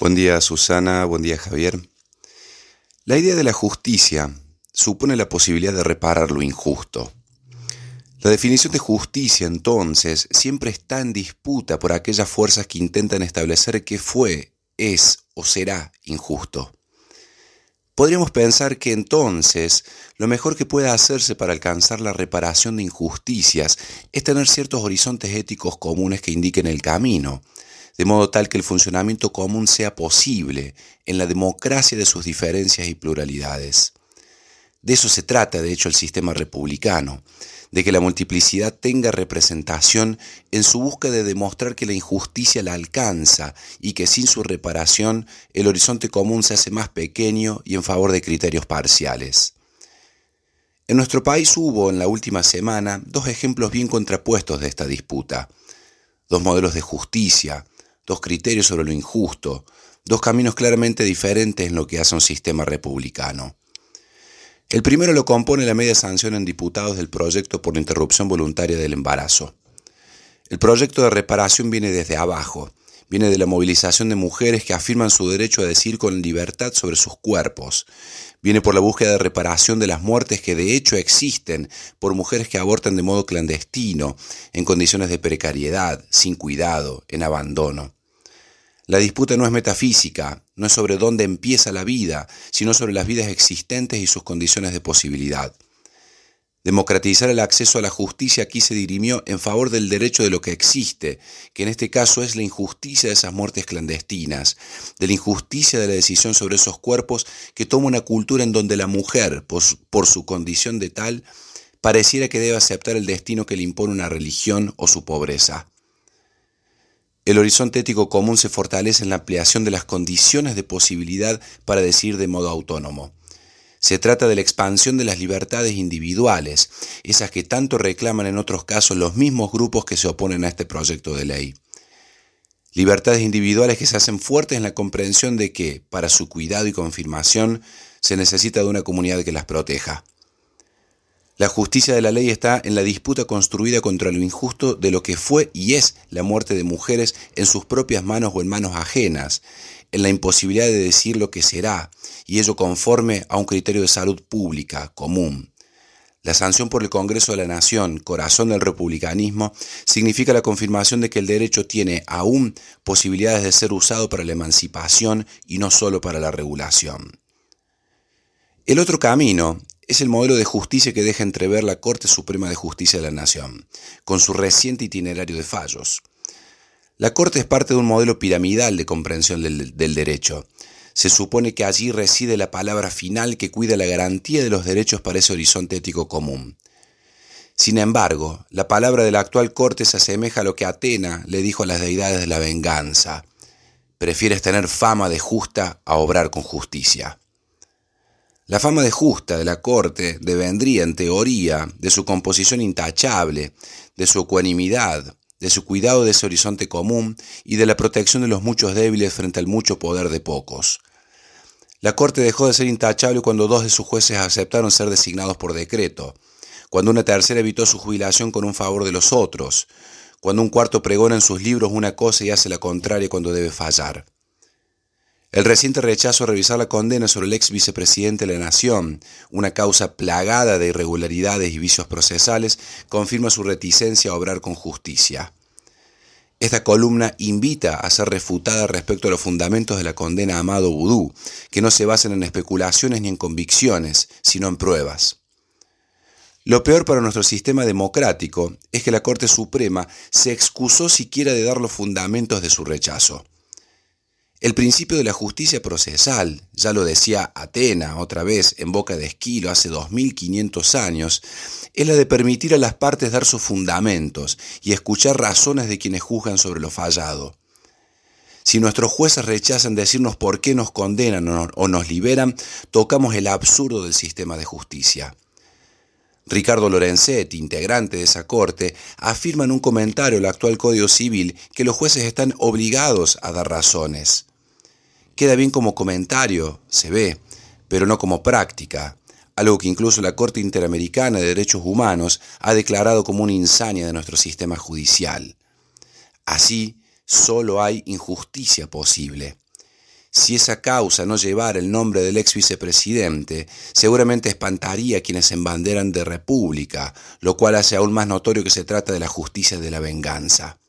Buen día Susana, buen día Javier. La idea de la justicia supone la posibilidad de reparar lo injusto. La definición de justicia entonces siempre está en disputa por aquellas fuerzas que intentan establecer qué fue, es o será injusto. Podríamos pensar que entonces lo mejor que pueda hacerse para alcanzar la reparación de injusticias es tener ciertos horizontes éticos comunes que indiquen el camino, de modo tal que el funcionamiento común sea posible en la democracia de sus diferencias y pluralidades. De eso se trata, de hecho, el sistema republicano, de que la multiplicidad tenga representación en su búsqueda de demostrar que la injusticia la alcanza y que sin su reparación el horizonte común se hace más pequeño y en favor de criterios parciales. En nuestro país hubo en la última semana dos ejemplos bien contrapuestos de esta disputa, dos modelos de justicia, dos criterios sobre lo injusto, dos caminos claramente diferentes en lo que hace un sistema republicano. El primero lo compone la media sanción en diputados del proyecto por interrupción voluntaria del embarazo. El proyecto de reparación viene desde abajo, viene de la movilización de mujeres que afirman su derecho a decir con libertad sobre sus cuerpos, viene por la búsqueda de reparación de las muertes que de hecho existen por mujeres que abortan de modo clandestino, en condiciones de precariedad, sin cuidado, en abandono. La disputa no es metafísica, no es sobre dónde empieza la vida, sino sobre las vidas existentes y sus condiciones de posibilidad. Democratizar el acceso a la justicia aquí se dirimió en favor del derecho de lo que existe, que en este caso es la injusticia de esas muertes clandestinas, de la injusticia de la decisión sobre esos cuerpos que toma una cultura en donde la mujer, por su, condición de tal, pareciera que debe aceptar el destino que le impone una religión o su pobreza. El horizonte ético común se fortalece en la ampliación de las condiciones de posibilidad para decir de modo autónomo. Se trata de la expansión de las libertades individuales, esas que tanto reclaman en otros casos los mismos grupos que se oponen a este proyecto de ley. Libertades individuales que se hacen fuertes en la comprensión de que, para su cuidado y confirmación, se necesita de una comunidad que las proteja. La justicia de la ley está en la disputa construida contra lo injusto de lo que fue y es la muerte de mujeres en sus propias manos o en manos ajenas, en la imposibilidad de decir lo que será, y ello conforme a un criterio de salud pública, común. La sanción por el Congreso de la Nación, corazón del republicanismo, significa la confirmación de que el derecho tiene aún posibilidades de ser usado para la emancipación y no solo para la regulación. El otro camino es el modelo de justicia que deja entrever la Corte Suprema de Justicia de la Nación, con su reciente itinerario de fallos. La Corte es parte de un modelo piramidal de comprensión del, derecho. Se supone que allí reside la palabra final que cuida la garantía de los derechos para ese horizonte ético común. Sin embargo, la palabra de la actual Corte se asemeja a lo que Atena le dijo a las deidades de la venganza. Prefieres tener fama de justa a obrar con justicia. La fama de justa de la corte devendría, en teoría, de su composición intachable, de su ecuanimidad, de su cuidado de ese horizonte común y de la protección de los muchos débiles frente al mucho poder de pocos. La corte dejó de ser intachable cuando dos de sus jueces aceptaron ser designados por decreto, cuando una tercera evitó su jubilación con un favor de los otros, cuando un cuarto pregona en sus libros una cosa y hace la contraria cuando debe fallar. El reciente rechazo a revisar la condena sobre el ex vicepresidente de la Nación, una causa plagada de irregularidades y vicios procesales, confirma su reticencia a obrar con justicia. Esta columna invita a ser refutada respecto a los fundamentos de la condena a Amado Vudú, que no se basan en especulaciones ni en convicciones, sino en pruebas. Lo peor para nuestro sistema democrático es que la Corte Suprema se excusó siquiera de dar los fundamentos de su rechazo. El principio de la justicia procesal, ya lo decía Atena otra vez en boca de Esquilo hace 2500 años, es la de permitir a las partes dar sus fundamentos y escuchar razones de quienes juzgan sobre lo fallado. Si nuestros jueces rechazan decirnos por qué nos condenan o nos liberan, tocamos el absurdo del sistema de justicia. Ricardo Lorenzetti, integrante de esa corte, afirma en un comentario al actual Código Civil que los jueces están obligados a dar razones. Queda bien como comentario, se ve, pero no como práctica, algo que incluso la Corte Interamericana de Derechos Humanos ha declarado como una insania de nuestro sistema judicial. Así, solo hay injusticia posible. Si esa causa no llevara el nombre del ex vicepresidente, seguramente espantaría a quienes se embanderan de república, lo cual hace aún más notorio que se trata de la justicia de la venganza.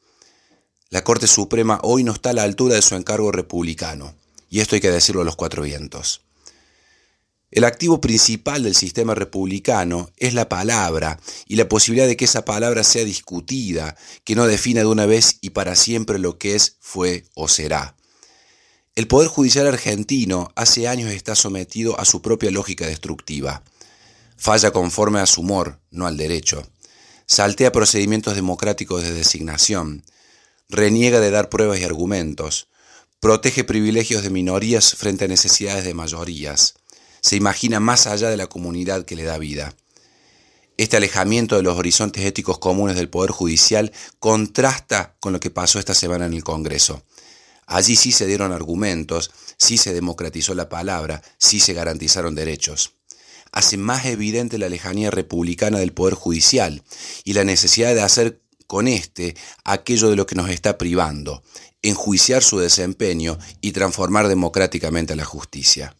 La Corte Suprema hoy no está a la altura de su encargo republicano, y esto hay que decirlo a los cuatro vientos. El activo principal del sistema republicano es la palabra y la posibilidad de que esa palabra sea discutida, que no defina de una vez y para siempre lo que es, fue o será. El Poder Judicial argentino hace años está sometido a su propia lógica destructiva. Falla conforme a su humor, no al derecho. Saltea procedimientos democráticos de designación. Reniega de dar pruebas y argumentos. Protege privilegios de minorías frente a necesidades de mayorías. Se imagina más allá de la comunidad que le da vida. Este alejamiento de los horizontes éticos comunes del Poder Judicial contrasta con lo que pasó esta semana en el Congreso. Allí sí se dieron argumentos, sí se democratizó la palabra, sí se garantizaron derechos. Hace más evidente la lejanía republicana del Poder Judicial y la necesidad de hacer con éste aquello de lo que nos está privando, enjuiciar su desempeño y transformar democráticamente la justicia.